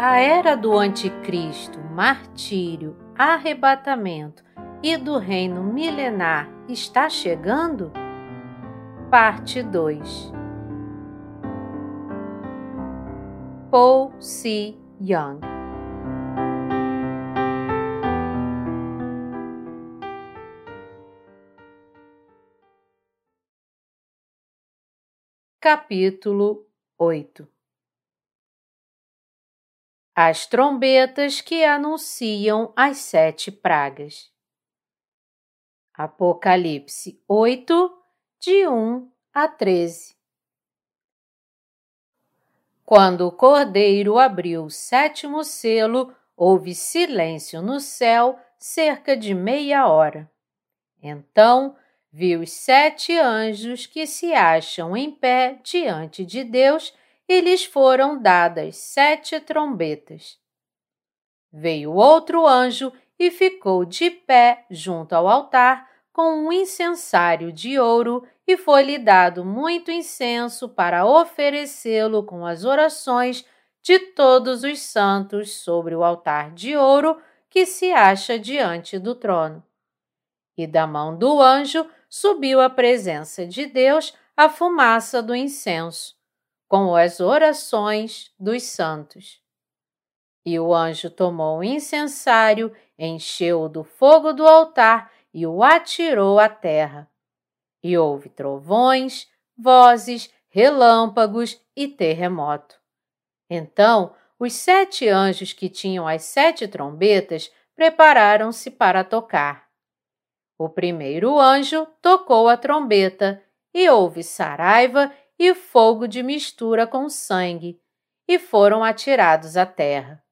A era do anticristo, martírio, arrebatamento e do reino milenar está chegando? Parte 2 Paul C. Young Capítulo 8 As trombetas que anunciam as sete pragas. Apocalipse 8, de 1 a 13 Quando o cordeiro abriu o sétimo selo, houve silêncio no céu cerca de meia hora. Então vi os sete anjos que se acham em pé diante de Deus e lhes foram dadas sete trombetas. Veio outro anjo e ficou de pé junto ao altar com um incensário de ouro e foi-lhe dado muito incenso para oferecê-lo com as orações de todos os santos sobre o altar de ouro que se acha diante do trono. E da mão do anjo subiu à presença de Deus a fumaça do incenso, com as orações dos santos. E o anjo tomou o incensário, encheu-o do fogo do altar e o atirou à terra. E houve trovões, vozes, relâmpagos e terremoto. Então, os sete anjos que tinham as sete trombetas prepararam-se para tocar. O primeiro anjo tocou a trombeta e houve saraiva e fogo de mistura com sangue, e foram atirados à terra.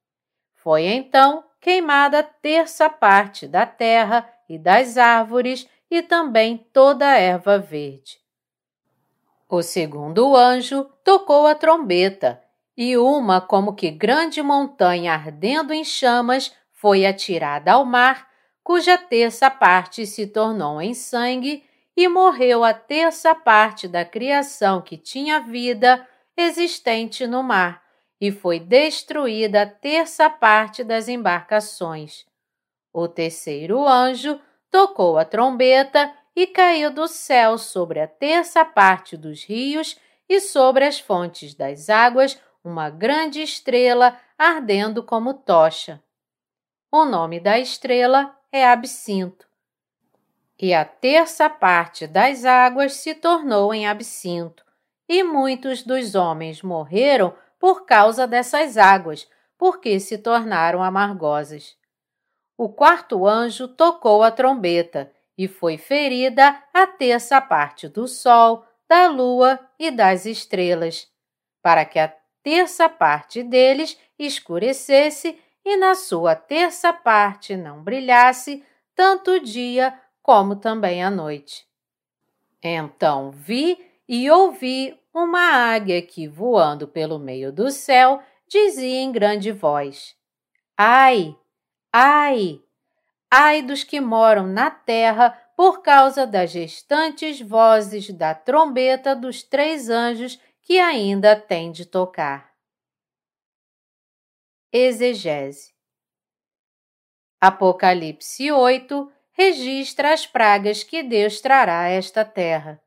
Foi então queimada terça parte da terra e das árvores e também toda a erva verde. O segundo anjo tocou a trombeta, e uma como que grande montanha ardendo em chamas foi atirada ao mar cuja terça parte se tornou em sangue, e morreu a terça parte da criação que tinha vida existente no mar, e foi destruída a terça parte das embarcações. O terceiro anjo tocou a trombeta e caiu do céu sobre a terça parte dos rios e sobre as fontes das águas uma grande estrela ardendo como tocha. O nome da estrela é absinto. E a terça parte das águas se tornou em absinto, e muitos dos homens morreram por causa dessas águas, porque se tornaram amargosas. O quarto anjo tocou a trombeta, e foi ferida a terça parte do sol, da lua e das estrelas, para que a terça parte deles escurecesse e na sua terça parte não brilhasse tanto o dia como também a noite. Então vi e ouvi uma águia que, voando pelo meio do céu, dizia em grande voz: Ai, ai, ai dos que moram na terra por causa das restantes vozes da trombeta dos três anjos que ainda têm de tocar. Exegese. Apocalipse 8 registra as pragas que Deus trará a esta terra.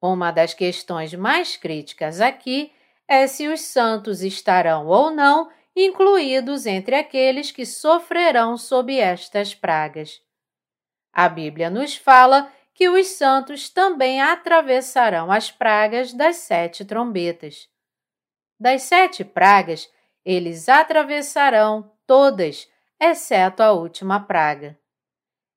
Uma das questões mais críticas aqui é se os santos estarão ou não incluídos entre aqueles que sofrerão sob estas pragas. A Bíblia nos fala que os santos também atravessarão as pragas das sete trombetas. Das sete pragas, eles atravessarão todas, exceto a última praga.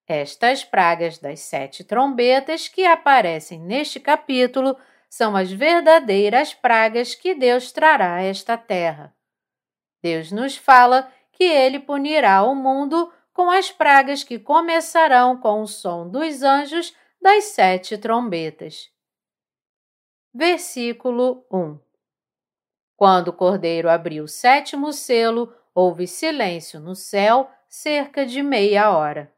Estas pragas das sete trombetas que aparecem neste capítulo são as verdadeiras pragas que Deus trará a esta terra. Deus nos fala que ele punirá o mundo com as pragas que começarão com o som dos anjos das sete trombetas. Versículo 1 quando o cordeiro abriu o sétimo selo, houve silêncio no céu cerca de meia hora.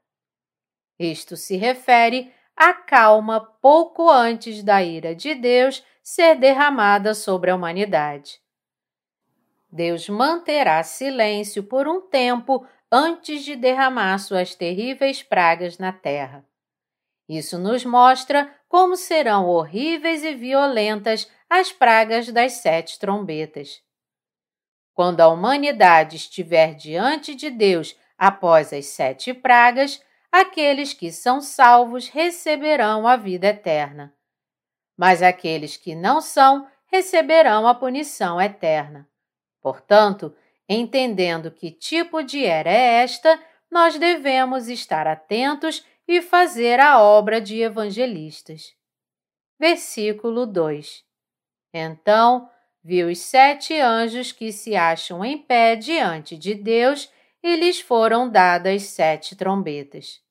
Isto se refere à calma pouco antes da ira de Deus ser derramada sobre a humanidade. Deus manterá silêncio por um tempo antes de derramar suas terríveis pragas na terra. Isso nos mostra como serão horríveis e violentas as pragas das sete trombetas. Quando a humanidade estiver diante de Deus após as sete pragas, aqueles que são salvos receberão a vida eterna. Mas aqueles que não são receberão a punição eterna. Portanto, entendendo que tipo de era é esta, nós devemos estar atentos e fazer a obra de evangelistas. Versículo 2 Então viu os sete anjos que se acham em pé diante de Deus e lhes foram dadas sete trombetas.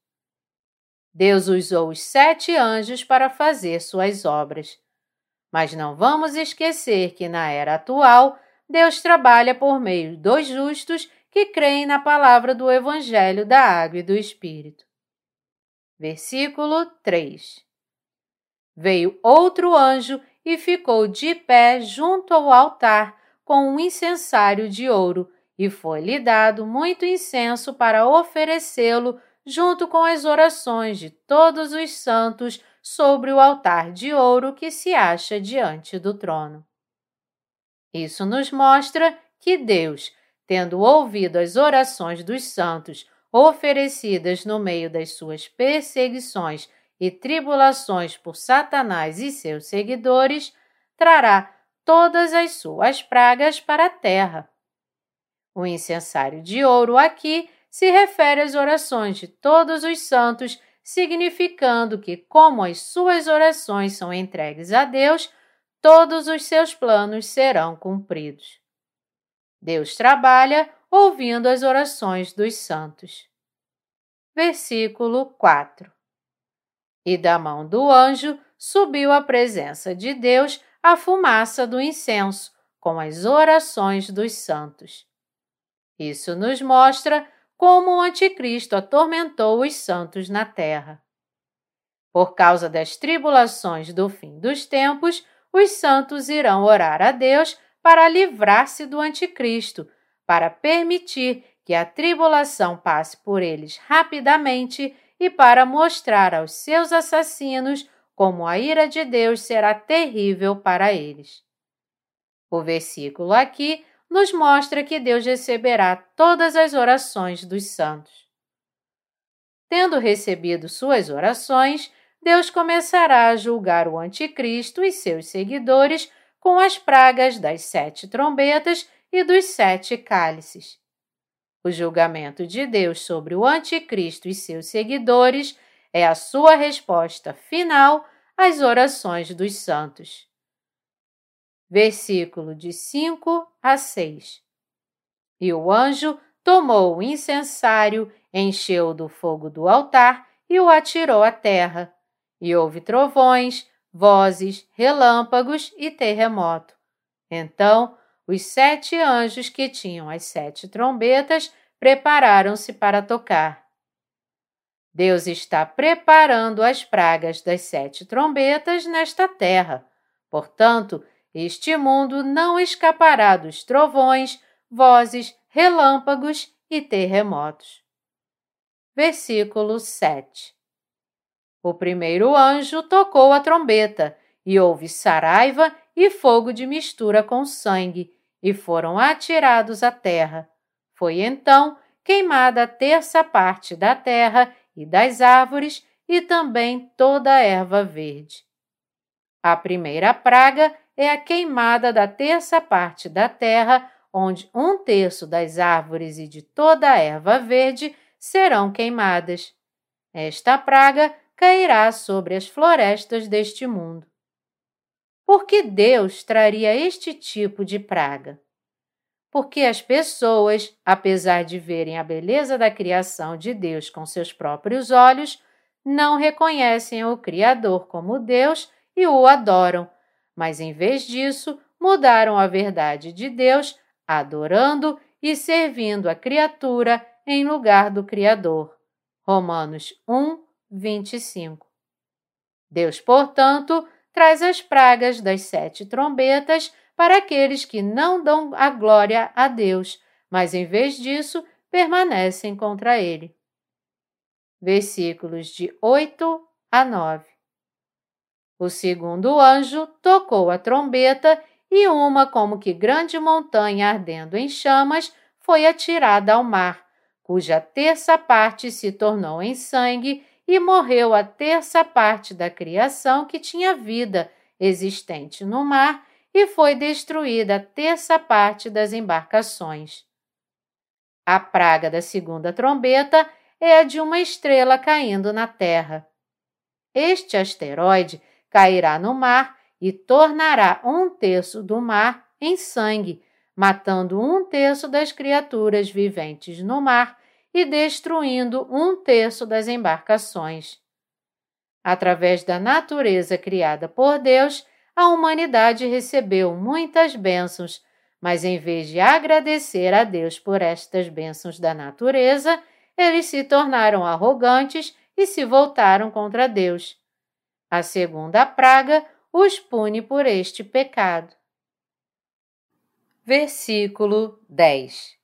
Deus usou os sete anjos para fazer suas obras. Mas não vamos esquecer que na era atual, Deus trabalha por meio dos justos que creem na palavra do Evangelho da Água e do Espírito. Versículo 3 Veio outro anjo e ficou de pé junto ao altar com um incensário de ouro, e foi-lhe dado muito incenso para oferecê-lo junto com as orações de todos os santos sobre o altar de ouro que se acha diante do trono. Isso nos mostra que Deus, tendo ouvido as orações dos santos oferecidas no meio das suas perseguições e tribulações por Satanás e seus seguidores, trará todas as suas pragas para a terra. O incensário de ouro aqui se refere às orações de todos os santos, significando que, como as suas orações são entregues a Deus, todos os seus planos serão cumpridos. Deus trabalha ouvindo as orações dos santos. Versículo 4 e da mão do anjo subiu à presença de Deus a fumaça do incenso, com as orações dos santos. Isso nos mostra como o Anticristo atormentou os santos na terra. Por causa das tribulações do fim dos tempos, os santos irão orar a Deus para livrar-se do Anticristo, para permitir que a tribulação passe por eles rapidamente e para mostrar aos seus assassinos como a ira de Deus será terrível para eles. O versículo aqui nos mostra que Deus receberá todas as orações dos santos. Tendo recebido suas orações, Deus começará a julgar o Anticristo e seus seguidores com as pragas das sete trombetas e dos sete cálices. O julgamento de Deus sobre o Anticristo e seus seguidores é a sua resposta final às orações dos santos. Versículo de 5 a 6. E o anjo tomou o incensário, encheu do fogo do altar e o atirou à terra. E houve trovões, vozes, relâmpagos e terremoto. Então os sete anjos que tinham as sete trombetas prepararam-se para tocar. Deus está preparando as pragas das sete trombetas nesta terra. Portanto, este mundo não escapará dos trovões, vozes, relâmpagos e terremotos. Versículo 7 O primeiro anjo tocou a trombeta, e houve saraiva e fogo de mistura com sangue, e foram atirados à terra. Foi então queimada a terça parte da terra e das árvores e também toda a erva verde. A primeira praga é a queimada da terça parte da terra, onde um terço das árvores e de toda a erva verde serão queimadas. Esta praga cairá sobre as florestas deste mundo. Por que Deus traria este tipo de praga? Porque as pessoas, apesar de verem a beleza da criação de Deus com seus próprios olhos, não reconhecem o Criador como Deus e o adoram, mas em vez disso mudaram a verdade de Deus, adorando e servindo a criatura em lugar do Criador. Romanos 1, 25. Deus, portanto, traz as pragas das sete trombetas para aqueles que não dão a glória a Deus, mas em vez disso permanecem contra ele. Versículos de 8 a 9. O segundo anjo tocou a trombeta e uma como que grande montanha ardendo em chamas foi atirada ao mar, cuja terça parte se tornou em sangue e morreu a terça parte da criação que tinha vida existente no mar e foi destruída a terça parte das embarcações. A praga da segunda trombeta é a de uma estrela caindo na Terra. Este asteroide cairá no mar e tornará um terço do mar em sangue, matando um terço das criaturas viventes no mar e destruindo um terço das embarcações. Através da natureza criada por Deus, a humanidade recebeu muitas bênçãos, mas em vez de agradecer a Deus por estas bênçãos da natureza, eles se tornaram arrogantes e se voltaram contra Deus. A segunda praga os pune por este pecado. Versículo 10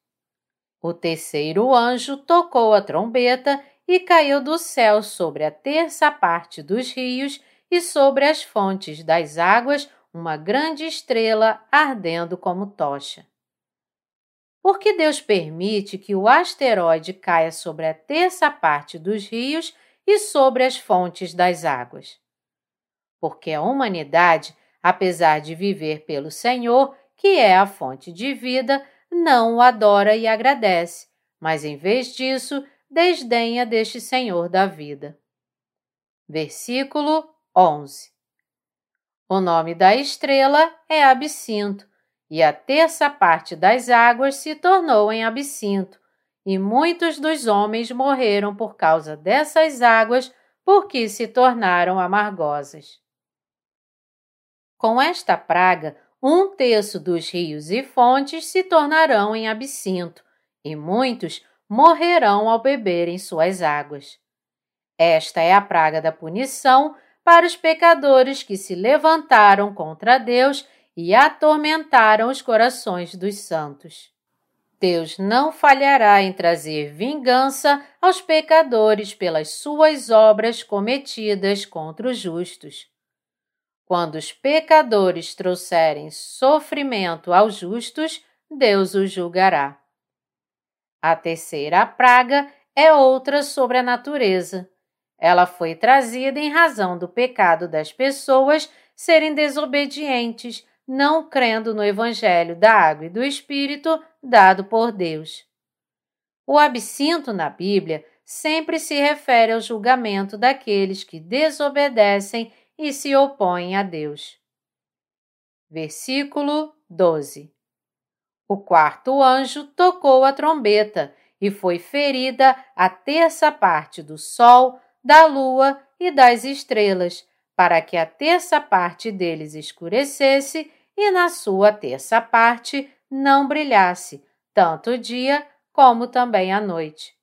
O terceiro anjo tocou a trombeta e caiu do céu sobre a terça parte dos rios e sobre as fontes das águas uma grande estrela ardendo como tocha. Por que Deus permite que o asteroide caia sobre a terça parte dos rios e sobre as fontes das águas? Porque a humanidade, apesar de viver pelo Senhor, que é a fonte de vida, não o adora e agradece, mas em vez disso, desdenha deste Senhor da vida. Versículo 11 O nome da estrela é Absinto, e a terça parte das águas se tornou em absinto, e muitos dos homens morreram por causa dessas águas, porque se tornaram amargosas. Com esta praga, um terço dos rios e fontes se tornarão em absinto, e muitos morrerão ao beberem suas águas. Esta é a praga da punição para os pecadores que se levantaram contra Deus e atormentaram os corações dos santos. Deus não falhará em trazer vingança aos pecadores pelas suas obras cometidas contra os justos. Quando os pecadores trouxerem sofrimento aos justos, Deus os julgará. A terceira praga é outra sobre a natureza. Ela foi trazida em razão do pecado das pessoas serem desobedientes, não crendo no Evangelho da água e do Espírito dado por Deus. O absinto na Bíblia sempre se refere ao julgamento daqueles que desobedecem e se opõem a Deus. Versículo 12 O quarto anjo tocou a trombeta e foi ferida a terça parte do sol, da lua e das estrelas, para que a terça parte deles escurecesse e na sua terça parte não brilhasse, tanto o dia como também a noite.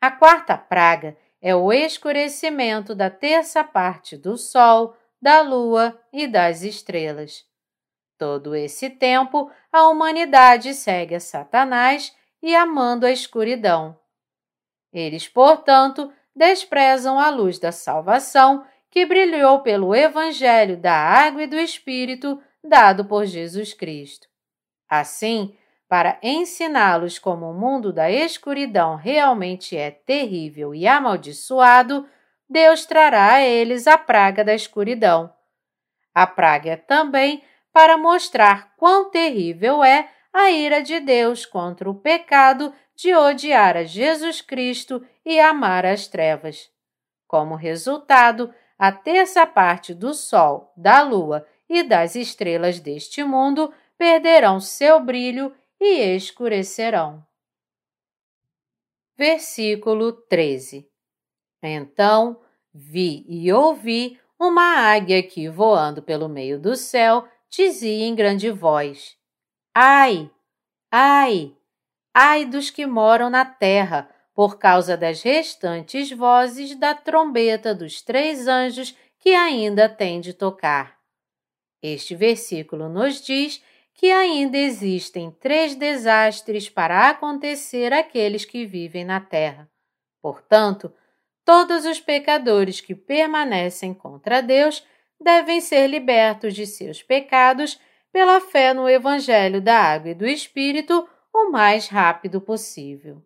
A quarta praga é o escurecimento da terça parte do Sol, da Lua e das estrelas. Todo esse tempo, a humanidade segue a Satanás e amando a escuridão. Eles, portanto, desprezam a luz da salvação que brilhou pelo Evangelho da Água e do Espírito dado por Jesus Cristo. Assim, para ensiná-los como o mundo da escuridão realmente é terrível e amaldiçoado, Deus trará a eles a praga da escuridão. A praga é também para mostrar quão terrível é a ira de Deus contra o pecado de odiar a Jesus Cristo e amar as trevas. Como resultado, a terça parte do Sol, da Lua e das estrelas deste mundo perderão seu brilho e escurecerão. Versículo 13 Então vi e ouvi uma águia que, voando pelo meio do céu, dizia em grande voz: Ai, ai, ai dos que moram na terra, por causa das restantes vozes da trombeta dos três anjos que ainda tem de tocar. Este versículo nos diz que ainda existem três desastres para acontecer àqueles que vivem na terra. Portanto, todos os pecadores que permanecem contra Deus devem ser libertos de seus pecados pela fé no Evangelho da Água e do Espírito o mais rápido possível.